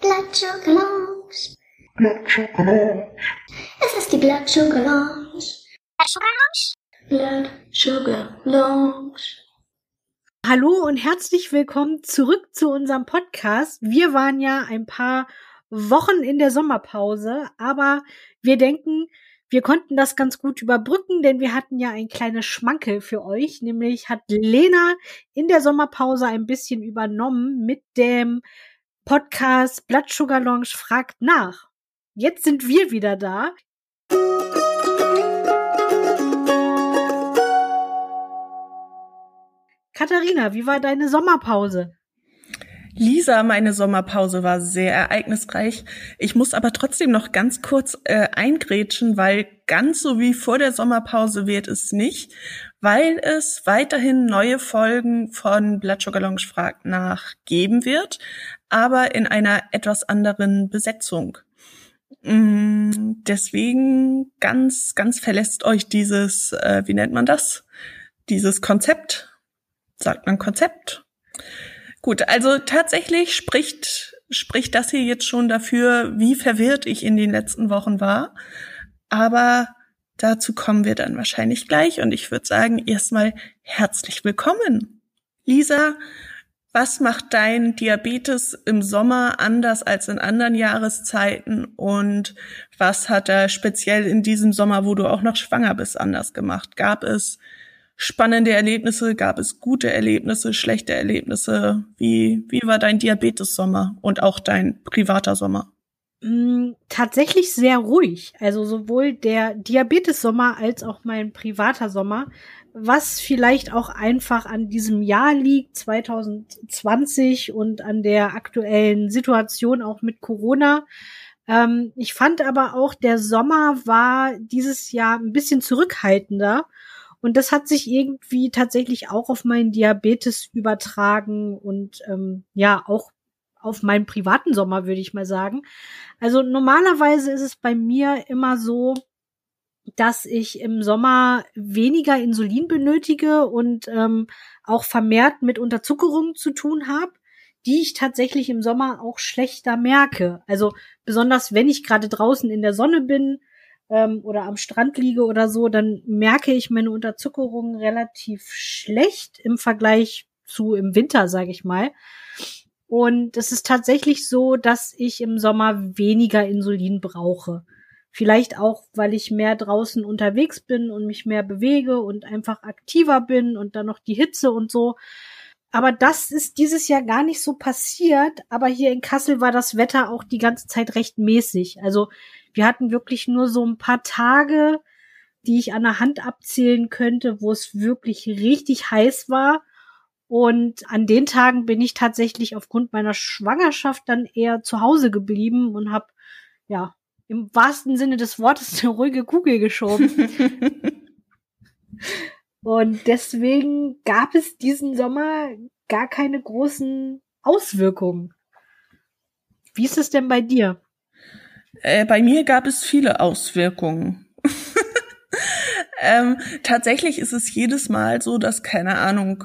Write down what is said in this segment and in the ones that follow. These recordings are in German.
Blood Sugar Lounge. Blood Sugar Lounge. Es ist die Blood Sugar Lounge. Blood Sugar Lounge. Blood Sugar Lounge. Hallo und herzlich willkommen zurück zu unserem Podcast. Wir waren ja ein paar Wochen in der Sommerpause, aber wir denken, wir konnten das ganz gut überbrücken, denn wir hatten ja ein kleines Schmankel für euch, nämlich hat Lena in der Sommerpause ein bisschen übernommen mit dem Podcast Blood Sugar Lounge fragt nach. Jetzt sind wir wieder da. Katharina, wie war deine Sommerpause? Lisa, meine Sommerpause war sehr ereignisreich. Ich muss aber trotzdem noch ganz kurz äh, eingrätschen, weil ganz so wie vor der Sommerpause wird es nicht, weil es weiterhin neue Folgen von Blood Sugar Lounge fragt nach geben wird, aber in einer etwas anderen Besetzung. Mm, deswegen ganz, ganz verlässt euch dieses, äh, wie nennt man das? Dieses Konzept. Sagt man Konzept? Gut, also tatsächlich spricht, spricht das hier jetzt schon dafür, wie verwirrt ich in den letzten Wochen war. Aber dazu kommen wir dann wahrscheinlich gleich und ich würde sagen, erstmal herzlich willkommen. Lisa, was macht dein Diabetes im Sommer anders als in anderen Jahreszeiten und was hat er speziell in diesem Sommer, wo du auch noch schwanger bist, anders gemacht? Gab es spannende Erlebnisse? Gab es gute Erlebnisse, schlechte Erlebnisse? Wie, wie war dein Diabetes-Sommer und auch dein privater Sommer? Mm, tatsächlich sehr ruhig. Also sowohl der Diabetes-Sommer als auch mein privater Sommer. Was vielleicht auch einfach an diesem Jahr liegt, 2020 und an der aktuellen Situation auch mit Corona. Ähm, ich fand aber auch, der Sommer war dieses Jahr ein bisschen zurückhaltender und das hat sich irgendwie tatsächlich auch auf meinen Diabetes übertragen und ähm, ja, auch auf meinen privaten Sommer, würde ich mal sagen. Also normalerweise ist es bei mir immer so, dass ich im Sommer weniger Insulin benötige und ähm, auch vermehrt mit Unterzuckerungen zu tun habe, die ich tatsächlich im Sommer auch schlechter merke. Also besonders wenn ich gerade draußen in der Sonne bin, ähm, oder am Strand liege oder so, dann merke ich meine Unterzuckerung relativ schlecht im Vergleich zu im Winter, sage ich mal. Und es ist tatsächlich so, dass ich im Sommer weniger Insulin brauche. Vielleicht auch, weil ich mehr draußen unterwegs bin und mich mehr bewege und einfach aktiver bin und dann noch die Hitze und so. Aber das ist dieses Jahr gar nicht so passiert. Aber hier in Kassel war das Wetter auch die ganze Zeit recht mäßig. Also wir hatten wirklich nur so ein paar Tage, die ich an der Hand abzählen könnte, wo es wirklich richtig heiß war. Und an den Tagen bin ich tatsächlich aufgrund meiner Schwangerschaft dann eher zu Hause geblieben und habe ja im wahrsten Sinne des Wortes eine ruhige Kugel geschoben. und deswegen gab es diesen Sommer gar keine großen Auswirkungen. Wie ist es denn bei dir? Äh, bei mir gab es viele Auswirkungen. ähm, tatsächlich ist es jedes Mal so, dass, keine Ahnung,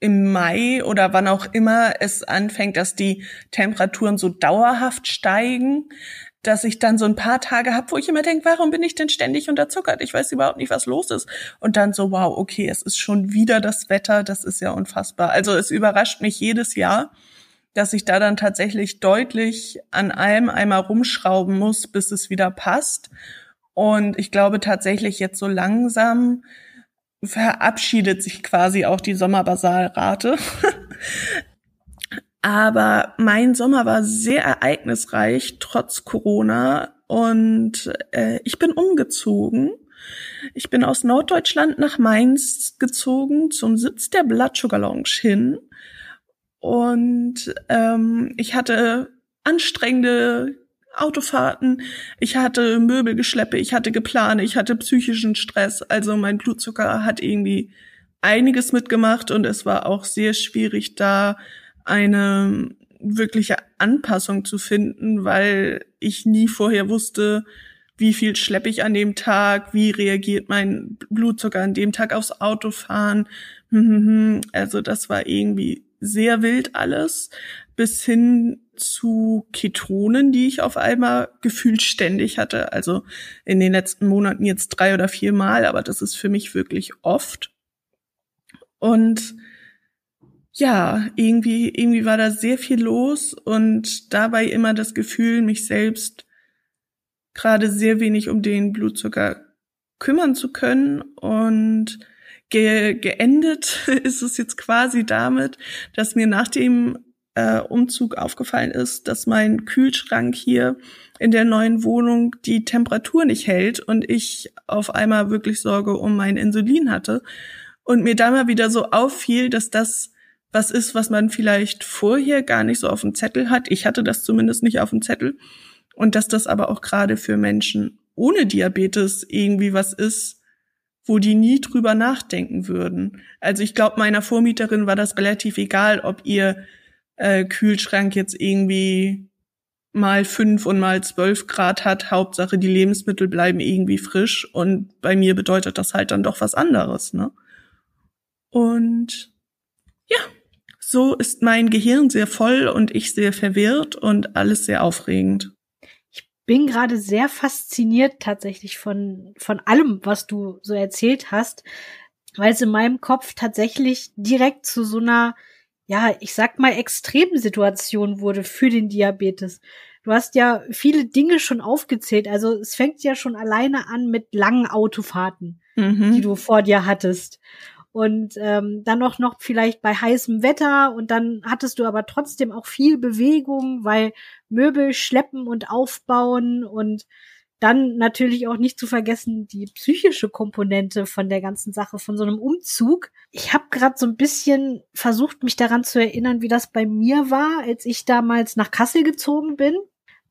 im Mai oder wann auch immer es anfängt, dass die Temperaturen so dauerhaft steigen, dass ich dann so ein paar Tage habe, wo ich immer denke, warum bin ich denn ständig unterzuckert? Ich weiß überhaupt nicht, was los ist. Und dann so, wow, okay, es ist schon wieder das Wetter, das ist ja unfassbar. Also es überrascht mich jedes Jahr dass ich da dann tatsächlich deutlich an allem einmal rumschrauben muss, bis es wieder passt. Und ich glaube tatsächlich jetzt so langsam verabschiedet sich quasi auch die Sommerbasalrate. Aber mein Sommer war sehr ereignisreich, trotz Corona. Und äh, ich bin umgezogen. Ich bin aus Norddeutschland nach Mainz gezogen, zum Sitz der Blood Sugar Lounge hin. Und ähm, ich hatte anstrengende Autofahrten, ich hatte Möbelgeschleppe, ich hatte Geplane, ich hatte psychischen Stress. Also mein Blutzucker hat irgendwie einiges mitgemacht und es war auch sehr schwierig, da eine wirkliche Anpassung zu finden, weil ich nie vorher wusste, wie viel schleppe ich an dem Tag, wie reagiert mein Blutzucker an dem Tag aufs Autofahren. Also das war irgendwie sehr wild alles, bis hin zu Ketonen, die ich auf einmal gefühlt ständig hatte. Also in den letzten Monaten jetzt drei oder vier Mal, aber das ist für mich wirklich oft. Und ja, irgendwie, irgendwie war da sehr viel los und dabei immer das Gefühl, mich selbst gerade sehr wenig um den Blutzucker kümmern zu können. Und ge geendet ist es jetzt quasi damit, dass mir nach dem äh, Umzug aufgefallen ist, dass mein Kühlschrank hier in der neuen Wohnung die Temperatur nicht hält und ich auf einmal wirklich Sorge um mein Insulin hatte und mir da mal wieder so auffiel, dass das was ist, was man vielleicht vorher gar nicht so auf dem Zettel hat. Ich hatte das zumindest nicht auf dem Zettel. Und dass das aber auch gerade für Menschen ohne Diabetes irgendwie was ist, wo die nie drüber nachdenken würden. Also ich glaube, meiner Vormieterin war das relativ egal, ob ihr äh, Kühlschrank jetzt irgendwie mal fünf und mal zwölf Grad hat. Hauptsache, die Lebensmittel bleiben irgendwie frisch. Und bei mir bedeutet das halt dann doch was anderes, ne? Und ja, so ist mein Gehirn sehr voll und ich sehr verwirrt und alles sehr aufregend. Ich bin gerade sehr fasziniert tatsächlich von, von allem, was du so erzählt hast, weil es in meinem Kopf tatsächlich direkt zu so einer ja, ich sag mal, Extremsituation wurde für den Diabetes. Du hast ja viele Dinge schon aufgezählt. Also es fängt ja schon alleine an mit langen Autofahrten, mhm. die du vor dir hattest. Und ähm, dann auch noch vielleicht bei heißem Wetter und dann hattest du aber trotzdem auch viel Bewegung, weil Möbel schleppen und aufbauen und dann natürlich auch nicht zu vergessen die psychische Komponente von der ganzen Sache, von so einem Umzug. Ich habe gerade so ein bisschen versucht, mich daran zu erinnern, wie das bei mir war, als ich damals nach Kassel gezogen bin.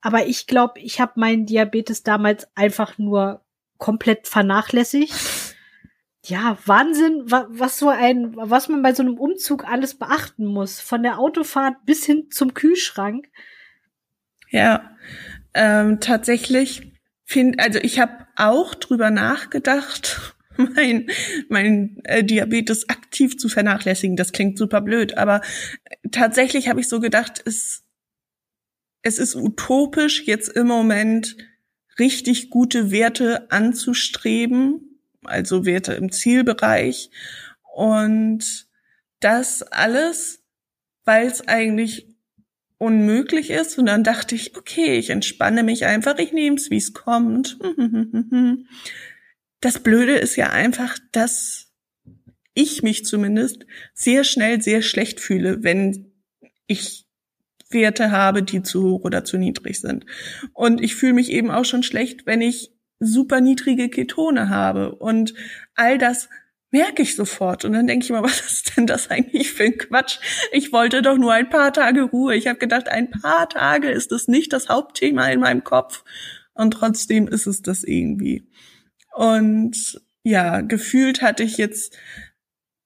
Aber ich glaube, ich habe meinen Diabetes damals einfach nur komplett vernachlässigt. Ja, Wahnsinn, was so ein, was man bei so einem Umzug alles beachten muss. Von der Autofahrt bis hin zum Kühlschrank. Ja, ähm, tatsächlich finde, also ich habe auch drüber nachgedacht, mein, mein äh, Diabetes aktiv zu vernachlässigen. Das klingt super blöd, aber tatsächlich habe ich so gedacht, es, es ist utopisch, jetzt im Moment richtig gute Werte anzustreben, also Werte im Zielbereich. Und das alles, weil es eigentlich unmöglich ist. Und dann dachte ich, okay, ich entspanne mich einfach, ich nehme es, wie es kommt. Das Blöde ist ja einfach, dass ich mich zumindest sehr schnell sehr schlecht fühle, wenn ich Werte habe, die zu hoch oder zu niedrig sind. Und ich fühle mich eben auch schon schlecht, wenn ich super niedrige Ketone habe. Und all das merke ich sofort. Und dann denke ich mal, was ist denn das eigentlich für ein Quatsch? Ich wollte doch nur ein paar Tage Ruhe. Ich habe gedacht, ein paar Tage ist das nicht das Hauptthema in meinem Kopf. Und trotzdem ist es das irgendwie. Und ja, gefühlt hatte ich jetzt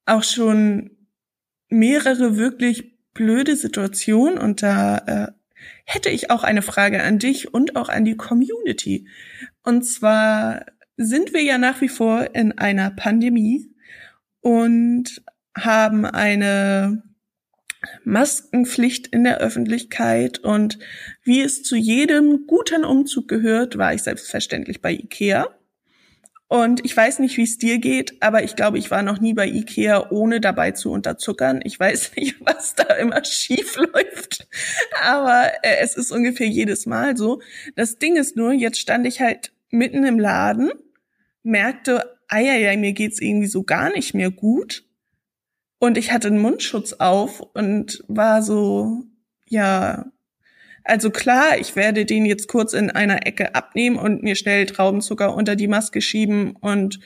auch schon mehrere wirklich blöde Situationen und da äh, hätte ich auch eine Frage an dich und auch an die Community. Und zwar sind wir ja nach wie vor in einer Pandemie und haben eine Maskenpflicht in der Öffentlichkeit und wie es zu jedem guten Umzug gehört, war ich selbstverständlich bei Ikea. Und ich weiß nicht, wie es dir geht, aber ich glaube, ich war noch nie bei Ikea, ohne dabei zu unterzuckern. Ich weiß nicht, was da immer schief läuft, aber äh, es ist ungefähr jedes Mal so. Das Ding ist nur, jetzt stand ich halt mitten im Laden, merkte, ja, mir geht's irgendwie so gar nicht mehr gut. Und ich hatte einen Mundschutz auf und war so, ja, also klar, ich werde den jetzt kurz in einer Ecke abnehmen und mir schnell Traubenzucker unter die Maske schieben und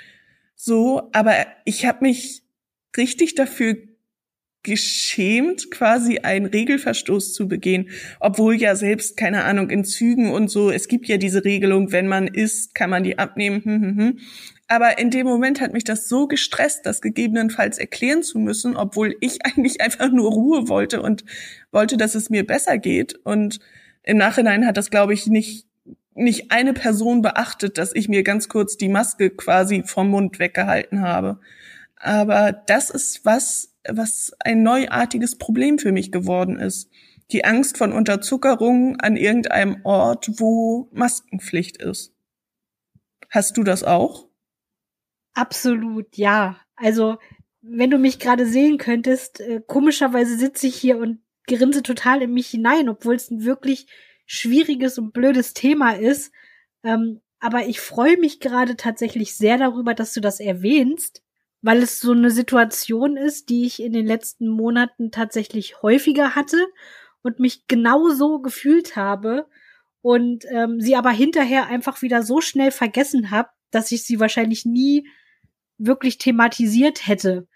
so, aber ich habe mich richtig dafür geschämt, quasi einen Regelverstoß zu begehen, obwohl ja selbst, keine Ahnung, in Zügen und so, es gibt ja diese Regelung, wenn man isst, kann man die abnehmen. Hm, hm, hm. Aber in dem Moment hat mich das so gestresst, das gegebenenfalls erklären zu müssen, obwohl ich eigentlich einfach nur Ruhe wollte und wollte, dass es mir besser geht. Und im Nachhinein hat das, glaube ich, nicht nicht eine Person beachtet, dass ich mir ganz kurz die Maske quasi vom Mund weggehalten habe. Aber das ist was, was ein neuartiges Problem für mich geworden ist. Die Angst von Unterzuckerung an irgendeinem Ort, wo Maskenpflicht ist. Hast du das auch? Absolut, ja. Also, wenn du mich gerade sehen könntest, äh, komischerweise sitze ich hier und grinse total in mich hinein, obwohl es ein wirklich schwieriges und blödes Thema ist. Ähm, aber ich freue mich gerade tatsächlich sehr darüber, dass du das erwähnst, weil es so eine Situation ist, die ich in den letzten Monaten tatsächlich häufiger hatte und mich genauso gefühlt habe und ähm, sie aber hinterher einfach wieder so schnell vergessen habe, dass ich sie wahrscheinlich nie wirklich thematisiert hätte.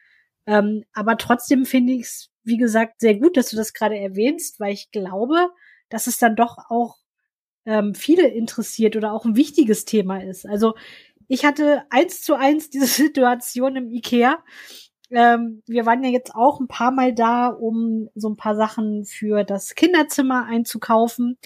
Ähm, aber trotzdem finde ich es, wie gesagt, sehr gut, dass du das gerade erwähnst, weil ich glaube, dass es dann doch auch ähm, viele interessiert oder auch ein wichtiges Thema ist. Also ich hatte eins zu eins diese Situation im Ikea. Ähm, wir waren ja jetzt auch ein paar Mal da, um so ein paar Sachen für das Kinderzimmer einzukaufen.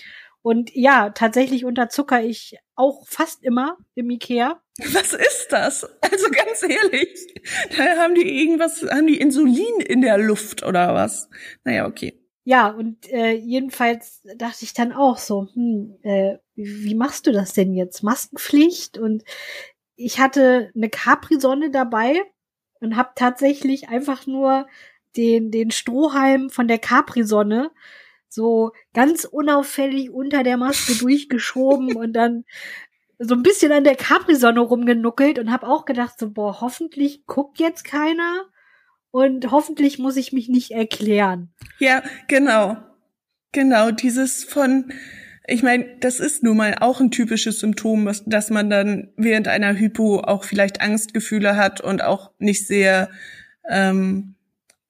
Und ja, tatsächlich unterzucker ich auch fast immer im Ikea. Was ist das? Also ganz ehrlich, da haben die irgendwas, haben die Insulin in der Luft oder was? Naja, okay. Ja, und äh, jedenfalls dachte ich dann auch so, hm, äh, wie machst du das denn jetzt? Maskenpflicht und ich hatte eine Capri-Sonne dabei und habe tatsächlich einfach nur den, den Strohhalm von der Capri-Sonne so ganz unauffällig unter der Maske durchgeschoben und dann so ein bisschen an der Capri-Sonne rumgenuckelt und habe auch gedacht, so, boah, hoffentlich guckt jetzt keiner und hoffentlich muss ich mich nicht erklären. Ja, genau. Genau, dieses von, ich meine, das ist nun mal auch ein typisches Symptom, dass man dann während einer Hypo auch vielleicht Angstgefühle hat und auch nicht sehr ähm,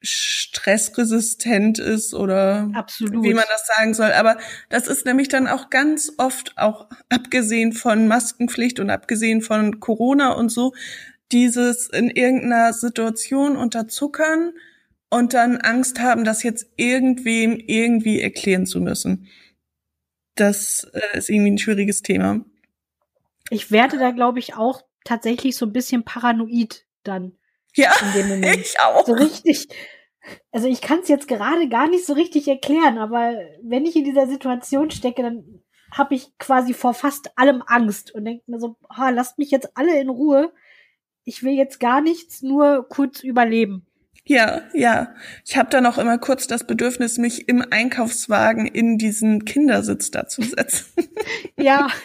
stressresistent ist oder Absolut. wie man das sagen soll. Aber das ist nämlich dann auch ganz oft, auch abgesehen von Maskenpflicht und abgesehen von Corona und so, dieses in irgendeiner Situation unterzuckern und dann Angst haben, das jetzt irgendwem irgendwie erklären zu müssen. Das äh, ist irgendwie ein schwieriges Thema. Ich werde da, glaube ich, auch tatsächlich so ein bisschen paranoid dann. Ja, ich auch. So richtig. Also ich kann es jetzt gerade gar nicht so richtig erklären, aber wenn ich in dieser Situation stecke, dann habe ich quasi vor fast allem Angst und denke mir so, oh, lasst mich jetzt alle in Ruhe ich will jetzt gar nichts, nur kurz überleben. Ja, ja. Ich habe dann auch immer kurz das Bedürfnis, mich im Einkaufswagen in diesen Kindersitz da zu setzen. ja.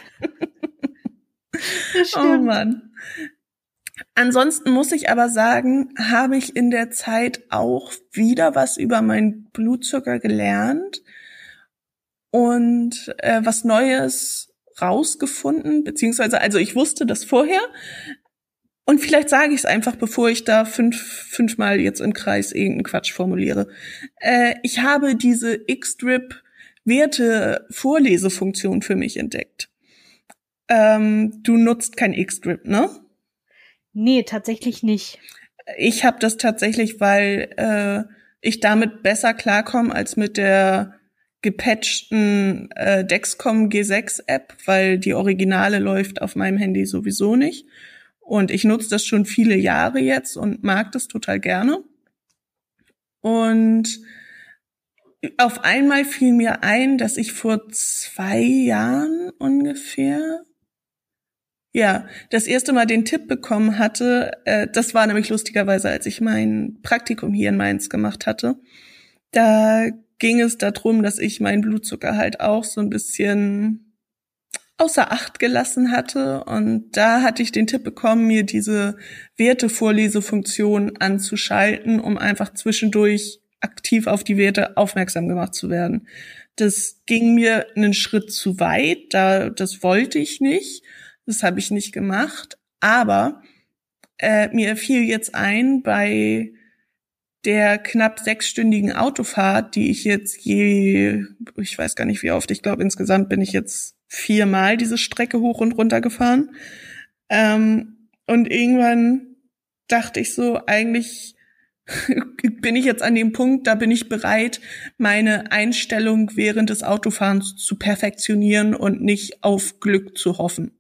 Oh Mann. Ansonsten muss ich aber sagen, habe ich in der Zeit auch wieder was über meinen Blutzucker gelernt und äh, was Neues rausgefunden, beziehungsweise, also ich wusste das vorher, und vielleicht sage ich es einfach, bevor ich da fünf, fünfmal jetzt im Kreis irgendeinen Quatsch formuliere. Äh, ich habe diese X-Drip Werte-Vorlesefunktion für mich entdeckt. Ähm, du nutzt kein X-Drip, ne? Nee, tatsächlich nicht. Ich habe das tatsächlich, weil äh, ich damit besser klarkomme als mit der gepatchten äh, Dexcom G6 App, weil die Originale läuft auf meinem Handy sowieso nicht. Und ich nutze das schon viele Jahre jetzt und mag das total gerne. Und auf einmal fiel mir ein, dass ich vor zwei Jahren ungefähr, ja, das erste Mal den Tipp bekommen hatte. Äh, das war nämlich lustigerweise, als ich mein Praktikum hier in Mainz gemacht hatte. Da ging es darum, dass ich meinen Blutzucker halt auch so ein bisschen außer Acht gelassen hatte. Und da hatte ich den Tipp bekommen, mir diese Wertevorlesefunktion anzuschalten, um einfach zwischendurch aktiv auf die Werte aufmerksam gemacht zu werden. Das ging mir einen Schritt zu weit, da das wollte ich nicht, das habe ich nicht gemacht. Aber äh, mir fiel jetzt ein bei der knapp sechsstündigen Autofahrt, die ich jetzt je, ich weiß gar nicht wie oft, ich glaube insgesamt bin ich jetzt viermal diese Strecke hoch und runter gefahren. Ähm, und irgendwann dachte ich so, eigentlich bin ich jetzt an dem Punkt, da bin ich bereit, meine Einstellung während des Autofahrens zu perfektionieren und nicht auf Glück zu hoffen.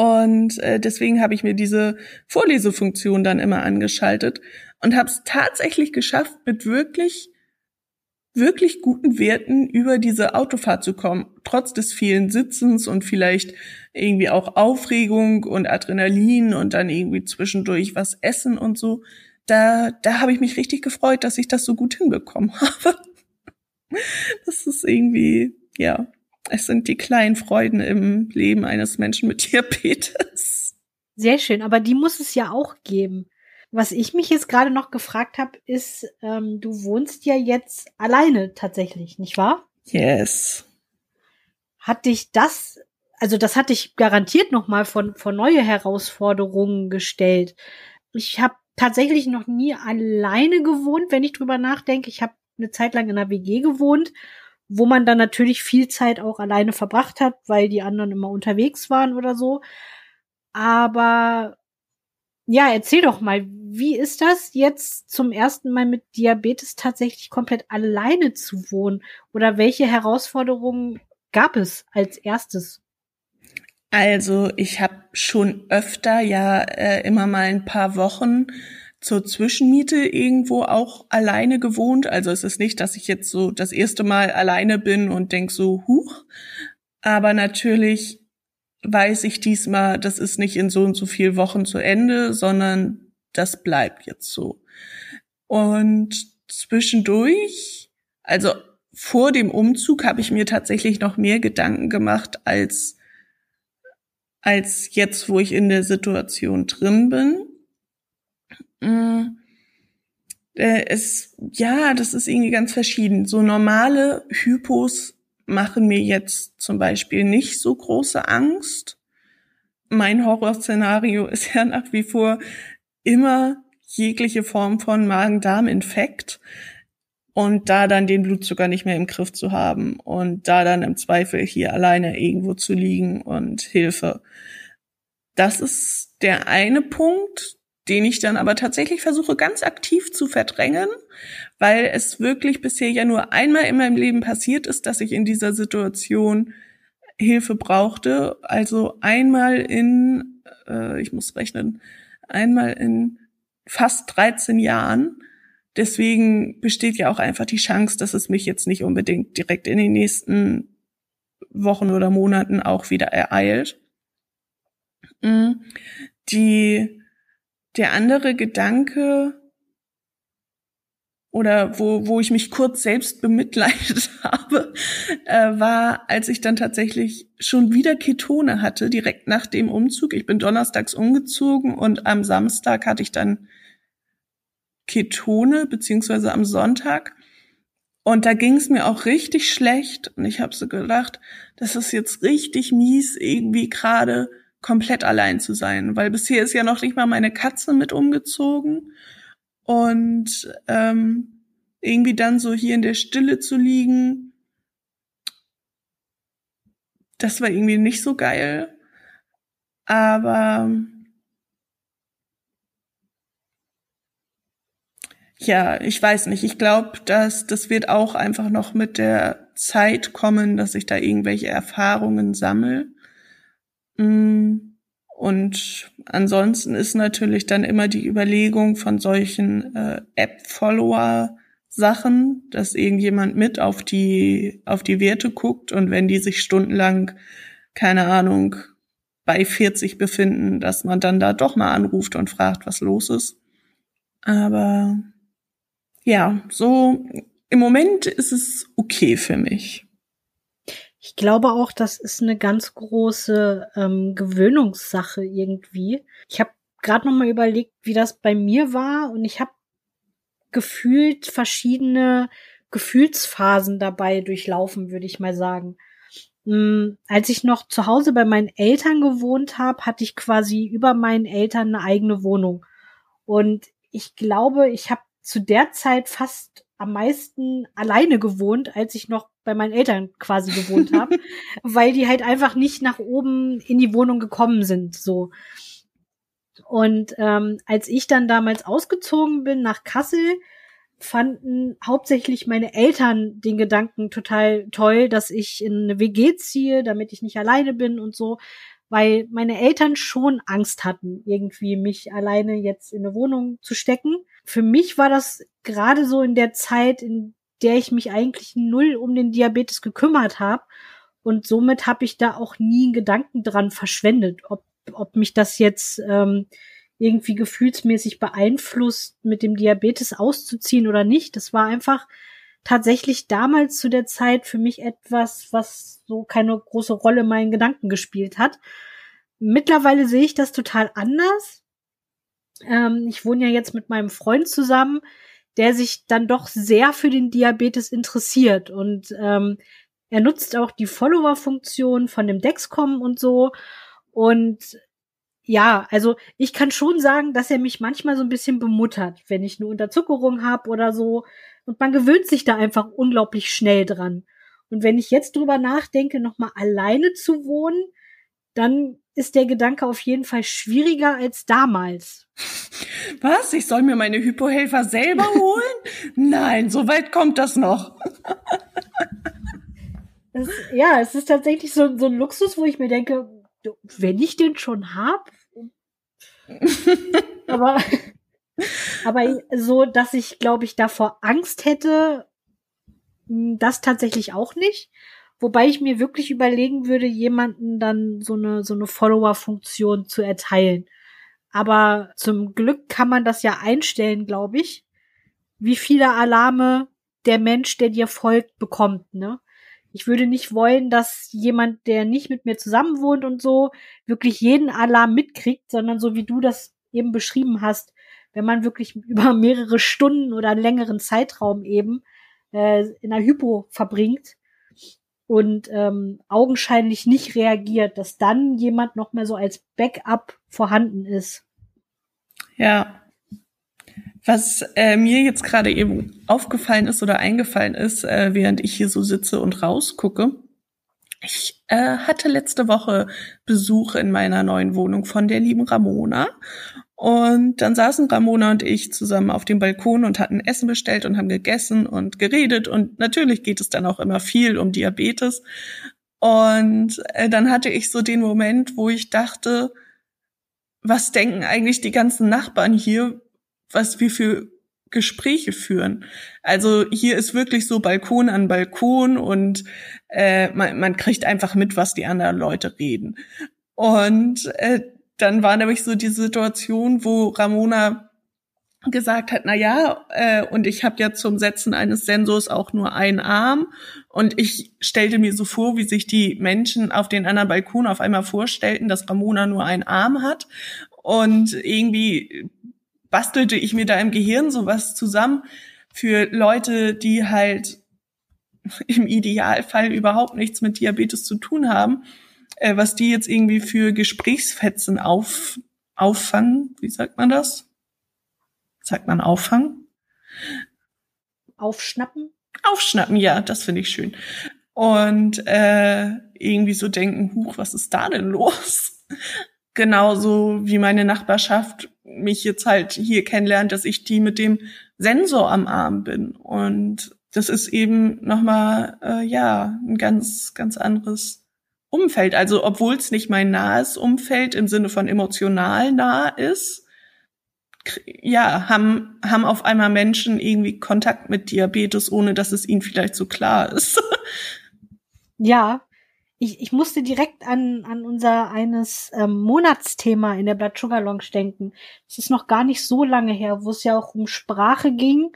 Und äh, deswegen habe ich mir diese Vorlesefunktion dann immer angeschaltet. und habe es tatsächlich geschafft, mit wirklich wirklich guten Werten über diese Autofahrt zu kommen, trotz des vielen Sitzens und vielleicht irgendwie auch Aufregung und Adrenalin und dann irgendwie zwischendurch was essen und so. Da, da habe ich mich richtig gefreut, dass ich das so gut hinbekommen habe. Das ist irgendwie, ja, es sind die kleinen Freuden im Leben eines Menschen mit Diabetes. Sehr schön, aber die muss es ja auch geben. Was ich mich jetzt gerade noch gefragt habe, ist, ähm, du wohnst ja jetzt alleine tatsächlich, nicht wahr? Yes. Hat dich das, also das hat dich garantiert noch mal von, von neue Herausforderungen gestellt. Ich habe tatsächlich noch nie alleine gewohnt, wenn ich drüber nachdenke. Ich habe eine Zeit lang in einer WG gewohnt, wo man dann natürlich viel Zeit auch alleine verbracht hat, weil die anderen immer unterwegs waren oder so. Aber ja, erzähl doch mal, wie ist das jetzt zum ersten Mal mit Diabetes tatsächlich komplett alleine zu wohnen? Oder welche Herausforderungen gab es als erstes? Also ich habe schon öfter ja äh, immer mal ein paar Wochen zur Zwischenmiete irgendwo auch alleine gewohnt. Also es ist nicht, dass ich jetzt so das erste Mal alleine bin und denk so, huch. Aber natürlich weiß ich diesmal, das ist nicht in so und so viel Wochen zu Ende, sondern das bleibt jetzt so. Und zwischendurch, also vor dem Umzug habe ich mir tatsächlich noch mehr Gedanken gemacht als als jetzt, wo ich in der Situation drin bin. Mm. Äh, es, ja, das ist irgendwie ganz verschieden. So normale Hypos machen mir jetzt zum Beispiel nicht so große Angst. Mein Horrorszenario ist ja nach wie vor immer jegliche Form von Magen-Darm-Infekt und da dann den Blutzucker nicht mehr im Griff zu haben und da dann im Zweifel hier alleine irgendwo zu liegen und Hilfe. Das ist der eine Punkt, den ich dann aber tatsächlich versuche ganz aktiv zu verdrängen, weil es wirklich bisher ja nur einmal in meinem Leben passiert ist, dass ich in dieser Situation Hilfe brauchte. Also einmal in, äh, ich muss rechnen, einmal in fast 13 Jahren. Deswegen besteht ja auch einfach die Chance, dass es mich jetzt nicht unbedingt direkt in den nächsten Wochen oder Monaten auch wieder ereilt. Mm, die der andere Gedanke oder wo, wo ich mich kurz selbst bemitleidet habe, äh, war, als ich dann tatsächlich schon wieder Ketone hatte, direkt nach dem Umzug. Ich bin donnerstags umgezogen und am Samstag hatte ich dann Ketone, beziehungsweise am Sonntag. Und da ging es mir auch richtig schlecht. Und ich habe so gedacht, das ist jetzt richtig mies, irgendwie gerade komplett allein zu sein, weil bisher ist ja noch nicht mal meine Katze mit umgezogen und ähm, irgendwie dann so hier in der Stille zu liegen, das war irgendwie nicht so geil, aber ja, ich weiß nicht. Ich glaube, dass das wird auch einfach noch mit der Zeit kommen, dass ich da irgendwelche Erfahrungen sammle. Mm, und ansonsten ist natürlich dann immer die Überlegung von solchen äh, App-Follower-Sachen, dass irgendjemand mit auf die, auf die Werte guckt und wenn die sich stundenlang, keine Ahnung, bei 40 befinden, dass man dann da doch mal anruft und fragt, was los ist. Aber ja, so im Moment ist es okay für mich. Ich glaube auch, das ist eine ganz große ähm, Gewöhnungssache irgendwie. Ich habe gerade noch mal überlegt, wie das bei mir war und ich habe gefühlt verschiedene Gefühlsphasen dabei durchlaufen, würde ich mal sagen. Ähm, als ich noch zu Hause bei meinen Eltern gewohnt habe, hatte ich quasi über meinen Eltern eine eigene Wohnung. Und ich glaube, ich habe zu der Zeit fast am meisten alleine gewohnt, als ich noch bei meinen Eltern quasi gewohnt habe, weil die halt einfach nicht nach oben in die Wohnung gekommen sind, so. Und ähm, als ich dann damals ausgezogen bin nach Kassel, fanden hauptsächlich meine Eltern den Gedanken total toll, dass ich in eine WG ziehe, damit ich nicht alleine bin und so, weil meine Eltern schon Angst hatten, irgendwie mich alleine jetzt in eine Wohnung zu stecken. für mich war das gerade so in der Zeit, in der ich mich eigentlich null um den Diabetes gekümmert habe. Und somit habe ich da auch nie einen Gedanken dran verschwendet, ob, ob mich das jetzt ähm, irgendwie gefühlsmäßig beeinflusst, mit dem Diabetes auszuziehen oder nicht. Das war einfach tatsächlich damals zu der Zeit für mich etwas, was so keine große Rolle in meinen Gedanken gespielt hat. Mittlerweile sehe ich das total anders. Ähm, ich wohne ja jetzt mit meinem Freund zusammen, der sich dann doch sehr für den Diabetes interessiert und ähm, er nutzt auch die Follower-Funktion von dem Dexcom und so. Und ja, also ich kann schon sagen, dass er mich manchmal so ein bisschen bemuttert, wenn ich eine Unterzuckerung habe oder so. Und man gewöhnt sich da einfach unglaublich schnell dran. Und wenn ich jetzt drüber nachdenke, nochmal alleine zu wohnen, dann ist der Gedanke auf jeden Fall schwieriger als damals. Was? Ich soll mir meine Hypohelfer selber holen? Nein, so weit kommt das noch. das, ja, es ist tatsächlich so, so ein Luxus, wo ich mir denke, wenn ich den schon hab, aber, aber so, dass ich, glaube ich, davor Angst hätte, das tatsächlich auch nicht. Wobei ich mir wirklich überlegen würde, jemanden dann so eine, so eine Follower-Funktion zu erteilen. Aber zum Glück kann man das ja einstellen, glaube ich, wie viele Alarme der Mensch, der dir folgt, bekommt, ne? Ich würde nicht wollen, dass jemand, der nicht mit mir zusammen wohnt und so, wirklich jeden Alarm mitkriegt, sondern so wie du das eben beschrieben hast, wenn man wirklich über mehrere Stunden oder einen längeren Zeitraum eben äh, in einer Hypo verbringt, und ähm, augenscheinlich nicht reagiert, dass dann jemand noch mal so als Backup vorhanden ist. Ja. Was äh, mir jetzt gerade eben aufgefallen ist oder eingefallen ist, äh, während ich hier so sitze und rausgucke, ich äh, hatte letzte Woche Besuch in meiner neuen Wohnung von der lieben Ramona und dann saßen Ramona und ich zusammen auf dem Balkon und hatten Essen bestellt und haben gegessen und geredet. Und natürlich geht es dann auch immer viel um Diabetes. Und äh, dann hatte ich so den Moment, wo ich dachte, was denken eigentlich die ganzen Nachbarn hier, was wir für Gespräche führen. Also hier ist wirklich so Balkon an Balkon und äh, man, man kriegt einfach mit, was die anderen Leute reden. Und äh, dann war nämlich so die Situation, wo Ramona gesagt hat, na ja, äh, und ich habe ja zum Setzen eines Sensors auch nur einen Arm. Und ich stellte mir so vor, wie sich die Menschen auf den anderen Balkon auf einmal vorstellten, dass Ramona nur einen Arm hat. Und irgendwie bastelte ich mir da im Gehirn sowas zusammen für Leute, die halt im Idealfall überhaupt nichts mit Diabetes zu tun haben äh, was die jetzt irgendwie für Gesprächsfetzen auf, auffangen. Wie sagt man das? Sagt man auffangen? Aufschnappen? Aufschnappen, ja, das finde ich schön. Und äh, irgendwie so denken, huch, was ist da denn los? Genauso wie meine Nachbarschaft mich jetzt halt hier kennenlernt, dass ich die mit dem Sensor am Arm bin. Und das ist eben nochmal, äh, ja, ein ganz, ganz anderes Umfeld. Also obwohl es nicht mein nahes Umfeld im Sinne von emotional nah ist, ja, haben, haben auf einmal Menschen irgendwie Kontakt mit Diabetes, ohne dass es ihnen vielleicht so klar ist. ja, ich, ich musste direkt an, an unser eines ähm, Monatsthema in der Blood Sugar Lounge denken. Es ist noch gar nicht so lange her, wo es ja auch um Sprache ging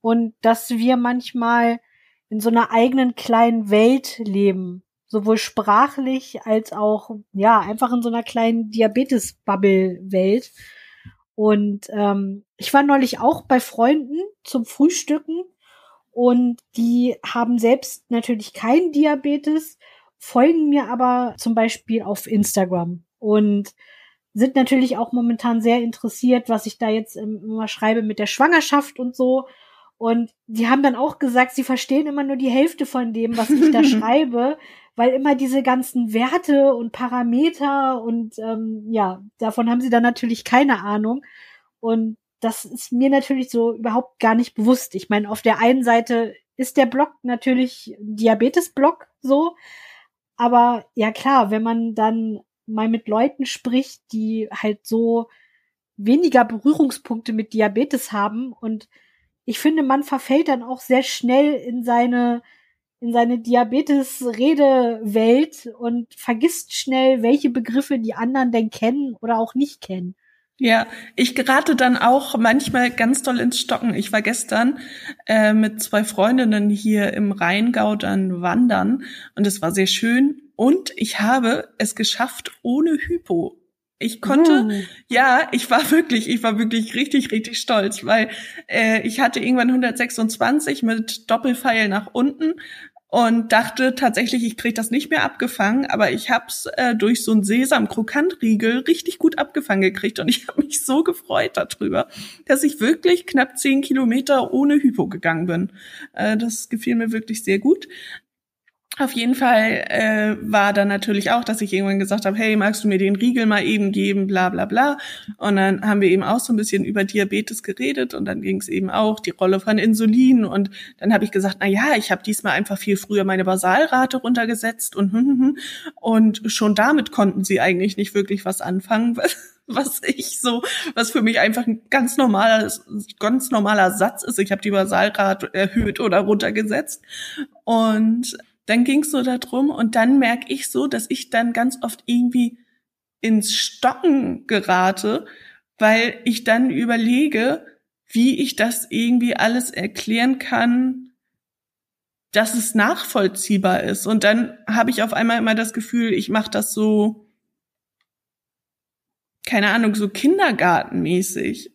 und dass wir manchmal in so einer eigenen kleinen Welt leben sowohl sprachlich als auch, ja, einfach in so einer kleinen Diabetes-Bubble-Welt. Und ähm, ich war neulich auch bei Freunden zum Frühstücken und die haben selbst natürlich keinen Diabetes, folgen mir aber zum Beispiel auf Instagram und sind natürlich auch momentan sehr interessiert, was ich da jetzt immer schreibe mit der Schwangerschaft und so. Und die haben dann auch gesagt, sie verstehen immer nur die Hälfte von dem, was ich da schreibe, weil immer diese ganzen Werte und Parameter und ähm, ja, davon haben sie dann natürlich keine Ahnung. Und das ist mir natürlich so überhaupt gar nicht bewusst. Ich meine, auf der einen Seite ist der Blog natürlich Diabetes-Blog so, aber ja klar, wenn man dann mal mit Leuten spricht, die halt so weniger Berührungspunkte mit Diabetes haben und ich finde, man verfällt dann auch sehr schnell in seine in seine Diabetes-Redewelt und vergisst schnell, welche Begriffe die anderen denn kennen oder auch nicht kennen. Ja, ich gerate dann auch manchmal ganz doll ins Stocken. Ich war gestern äh, mit zwei Freundinnen hier im Rheingau dann wandern und es war sehr schön und ich habe es geschafft ohne Hypo. Ich konnte, mm. ja, ich war wirklich, ich war wirklich richtig, richtig stolz, weil äh, ich hatte irgendwann 126 mit Doppelpfeil nach unten und dachte tatsächlich, ich krieg das nicht mehr abgefangen, aber ich hab's äh, durch so einen Sesam-Krokantriegel richtig gut abgefangen gekriegt und ich habe mich so gefreut darüber, dass ich wirklich knapp zehn Kilometer ohne Hypo gegangen bin. Äh, das gefiel mir wirklich sehr gut. Auf jeden Fall äh, war dann natürlich auch, dass ich irgendwann gesagt habe, hey, magst du mir den Riegel mal eben geben, bla bla bla. Und dann haben wir eben auch so ein bisschen über Diabetes geredet und dann ging es eben auch die Rolle von Insulin. Und dann habe ich gesagt, na ja, ich habe diesmal einfach viel früher meine Basalrate runtergesetzt und hm, hm, hm. und schon damit konnten sie eigentlich nicht wirklich was anfangen. was ich so, was für mich einfach ein ganz normaler, ganz normaler Satz ist. Ich habe die Basalrate erhöht oder runtergesetzt. Und dann ging's so darum und dann merke ich so, dass ich dann ganz oft irgendwie ins Stocken gerate, weil ich dann überlege, wie ich das irgendwie alles erklären kann, dass es nachvollziehbar ist. Und dann habe ich auf einmal immer das Gefühl, ich mache das so, keine Ahnung, so kindergartenmäßig.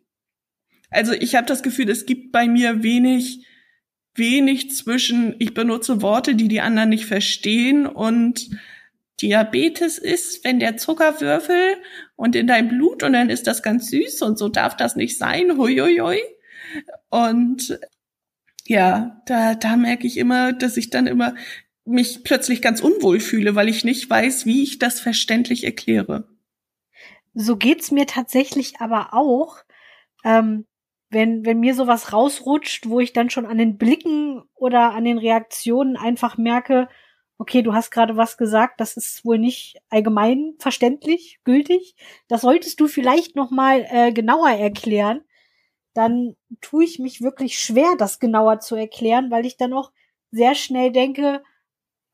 Also ich habe das Gefühl, es gibt bei mir wenig wenig zwischen, ich benutze Worte, die die anderen nicht verstehen und Diabetes ist, wenn der Zuckerwürfel und in dein Blut und dann ist das ganz süß und so darf das nicht sein, huiuiui. Und ja, da, da merke ich immer, dass ich dann immer mich plötzlich ganz unwohl fühle, weil ich nicht weiß, wie ich das verständlich erkläre. So geht's mir tatsächlich aber auch. Ähm, wenn, wenn mir sowas rausrutscht, wo ich dann schon an den Blicken oder an den Reaktionen einfach merke, okay, du hast gerade was gesagt, das ist wohl nicht allgemein verständlich, gültig. Das solltest du vielleicht noch mal äh, genauer erklären. Dann tue ich mich wirklich schwer, das genauer zu erklären, weil ich dann auch sehr schnell denke,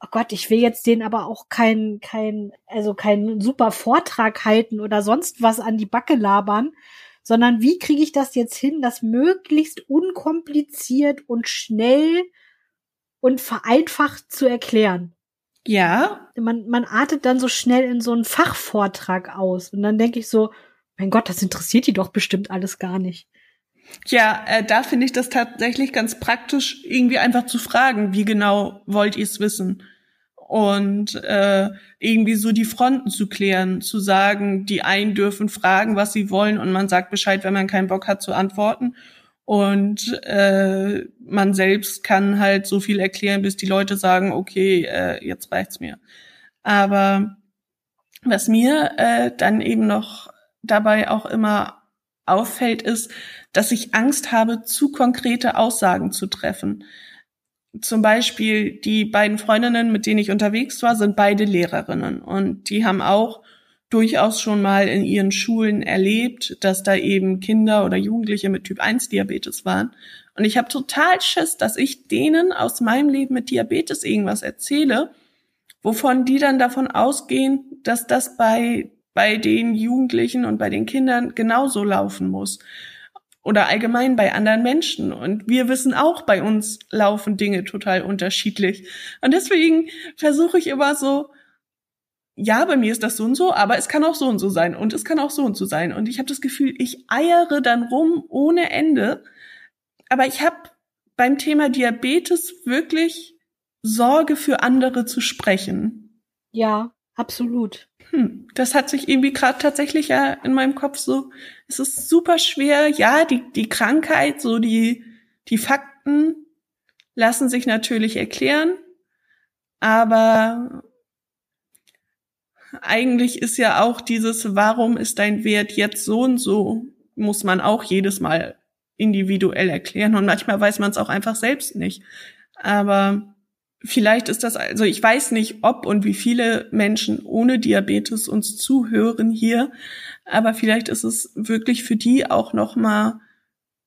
oh Gott, ich will jetzt den aber auch kein, kein, also keinen super Vortrag halten oder sonst was an die Backe labern, sondern wie kriege ich das jetzt hin, das möglichst unkompliziert und schnell und vereinfacht zu erklären. Ja. Man, man artet dann so schnell in so einen Fachvortrag aus. Und dann denke ich so, mein Gott, das interessiert die doch bestimmt alles gar nicht. Ja, äh, da finde ich das tatsächlich ganz praktisch, irgendwie einfach zu fragen, wie genau wollt ihr es wissen? Und äh, irgendwie so die Fronten zu klären, zu sagen, die einen dürfen fragen, was sie wollen und man sagt Bescheid, wenn man keinen Bock hat zu antworten und äh, man selbst kann halt so viel erklären, bis die Leute sagen, okay, äh, jetzt reicht's mir. Aber was mir äh, dann eben noch dabei auch immer auffällt, ist, dass ich Angst habe, zu konkrete Aussagen zu treffen zum Beispiel die beiden Freundinnen, mit denen ich unterwegs war, sind beide Lehrerinnen und die haben auch durchaus schon mal in ihren Schulen erlebt, dass da eben Kinder oder Jugendliche mit Typ 1 Diabetes waren. Und ich habe total Schiss, dass ich denen aus meinem Leben mit Diabetes irgendwas erzähle, wovon die dann davon ausgehen, dass das bei, bei den Jugendlichen und bei den Kindern genauso laufen muss oder allgemein bei anderen Menschen. Und wir wissen auch, bei uns laufen Dinge total unterschiedlich. Und deswegen versuche ich immer so, ja, bei mir ist das so und so, aber es kann auch so und so sein und es kann auch so und so sein. Und ich habe das Gefühl, ich eiere dann rum ohne Ende. Aber ich habe beim Thema Diabetes wirklich Sorge für andere zu sprechen. Ja, absolut hm, das hat sich irgendwie gerade tatsächlich ja in meinem Kopf so, es ist super schwer. Ja, die, die Krankheit, so die, die Fakten lassen sich natürlich erklären, aber eigentlich ist ja auch dieses, warum ist dein Wert jetzt so und so, muss man auch jedes Mal individuell erklären und manchmal weiß man es auch einfach selbst nicht. Aber vielleicht ist das, also ich weiß nicht, ob und wie viele Menschen ohne Diabetes uns zuhören hier, aber vielleicht ist es wirklich für die auch noch mal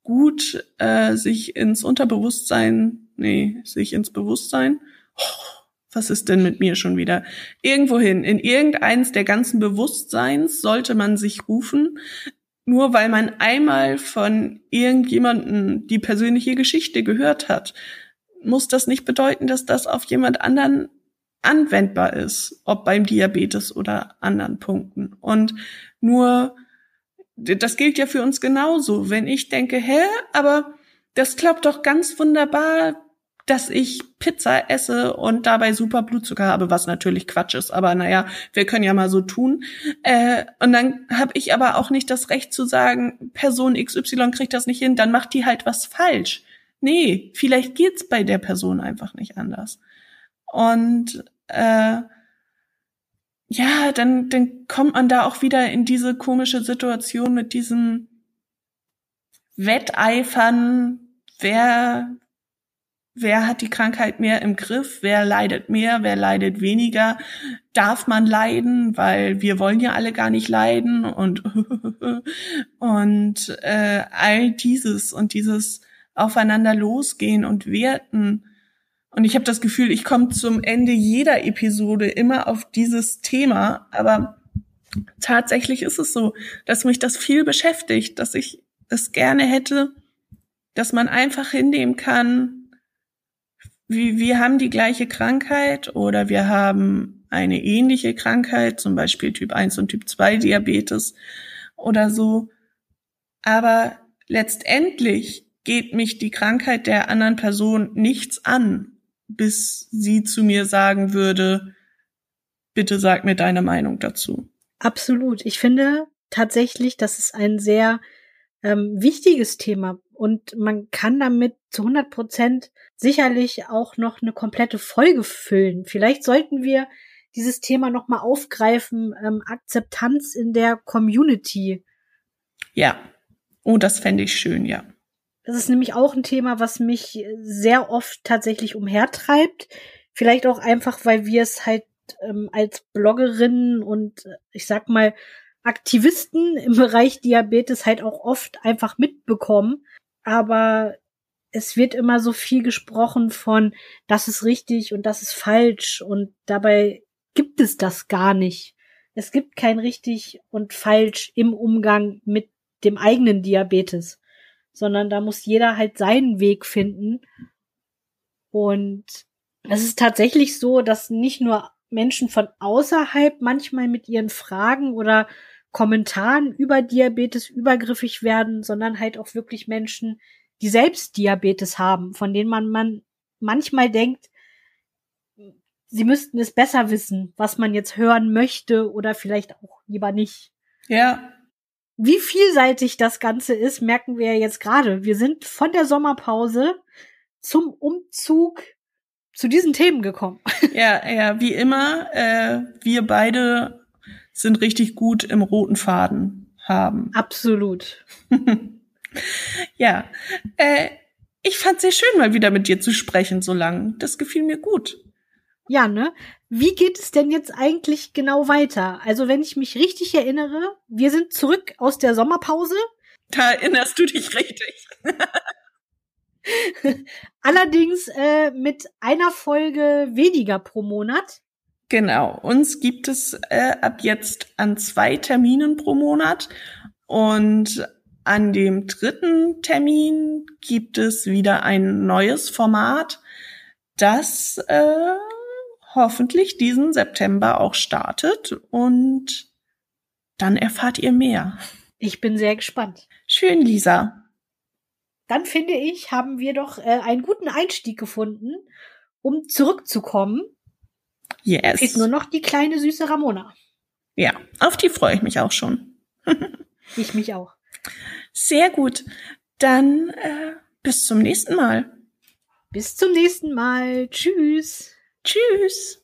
gut, äh, sich ins Unterbewusstsein, nee, sich ins Bewusstsein, oh, was ist denn mit mir schon wieder? Irgendwohin, in irgendeins der ganzen Bewusstseins sollte man sich rufen, nur weil man einmal von irgendjemanden die persönliche Geschichte gehört hat muss das nicht bedeuten, dass das auf jemand anderen anwendbar ist, ob beim Diabetes oder anderen Punkten. Und nur, das gilt ja für uns genauso. Wenn ich denke, hä, aber das klappt doch ganz wunderbar, dass ich Pizza esse und dabei super Blutzucker habe, was natürlich Quatsch ist, aber naja, wir können ja mal so tun. Äh, und dann habe ich aber auch nicht das Recht zu sagen, Person XY kriegt das nicht hin, dann macht die halt was falsch. Nee, vielleicht geht's bei der Person einfach nicht anders. Und äh, ja, dann, dann kommt man da auch wieder in diese komische Situation mit diesem Wetteifern, wer, wer hat die Krankheit mehr im Griff, wer leidet mehr, wer leidet weniger, darf man leiden, weil wir wollen ja alle gar nicht leiden und und äh, all dieses und dieses aufeinander losgehen und werten. Und ich habe das Gefühl, ich komme zum Ende jeder Episode immer auf dieses Thema, aber tatsächlich ist es so, dass mich das viel beschäftigt, dass ich es gerne hätte, dass man einfach hinnehmen kann, wie, wir haben die gleiche Krankheit oder wir haben eine ähnliche Krankheit, zum Beispiel Typ 1 und Typ 2 Diabetes oder so. Aber letztendlich geht mich die Krankheit der anderen Person nichts an, bis sie zu mir sagen würde, bitte sag mir deine Meinung dazu. Absolut. Ich finde tatsächlich, das ist ein sehr ähm, wichtiges Thema und man kann damit zu 100 Prozent sicherlich auch noch eine komplette Folge füllen. Vielleicht sollten wir dieses Thema noch mal aufgreifen, ähm, Akzeptanz in der Community. Ja, oh, das fände ich schön, ja. Das ist nämlich auch ein Thema, was mich sehr oft tatsächlich umhertreibt. Vielleicht auch einfach, weil wir es halt ähm, als Bloggerinnen und äh, ich sag mal Aktivisten im Bereich Diabetes halt auch oft einfach mitbekommen. Aber es wird immer so viel gesprochen von, das ist richtig und das ist falsch und dabei gibt es das gar nicht. Es gibt kein richtig und falsch im Umgang mit dem eigenen Diabetes sondern da muss jeder halt seinen Weg finden. Und es ist tatsächlich so, dass nicht nur Menschen von außerhalb manchmal mit ihren Fragen oder Kommentaren über Diabetes übergriffig werden, sondern halt auch wirklich Menschen, die selbst Diabetes haben, von denen man, man manchmal denkt, sie müssten es besser wissen, was man jetzt hören möchte oder vielleicht auch lieber nicht. Ja, wie vielseitig das Ganze ist, merken wir jetzt gerade. Wir sind von der Sommerpause zum Umzug zu diesen Themen gekommen. Ja, ja, wie immer, äh, wir beide sind richtig gut im roten Faden haben. Absolut. ja, äh, ich fand sehr schön, mal wieder mit dir zu sprechen so lang. Das gefiel mir gut. Ja, ne? Wie geht es denn jetzt eigentlich genau weiter? Also, wenn ich mich richtig erinnere, wir sind zurück aus der Sommerpause. Da erinnerst du dich richtig. Allerdings äh, mit einer Folge weniger pro Monat. Genau, uns gibt es äh, ab jetzt an zwei Terminen pro Monat und an dem dritten Termin gibt es wieder ein neues Format, das äh, hoffentlich diesen September auch startet und dann erfahrt ihr mehr. Ich bin sehr gespannt. Schön, Lisa. Dann finde ich, haben wir doch äh, einen guten Einstieg gefunden, um zurückzukommen. Yes. Ist nur noch die kleine süße Ramona. Ja, auf die freue ich mich auch schon. ich mich auch. Sehr gut. Dann äh, bis zum nächsten Mal. Bis zum nächsten Mal. Tschüss. Tschüss.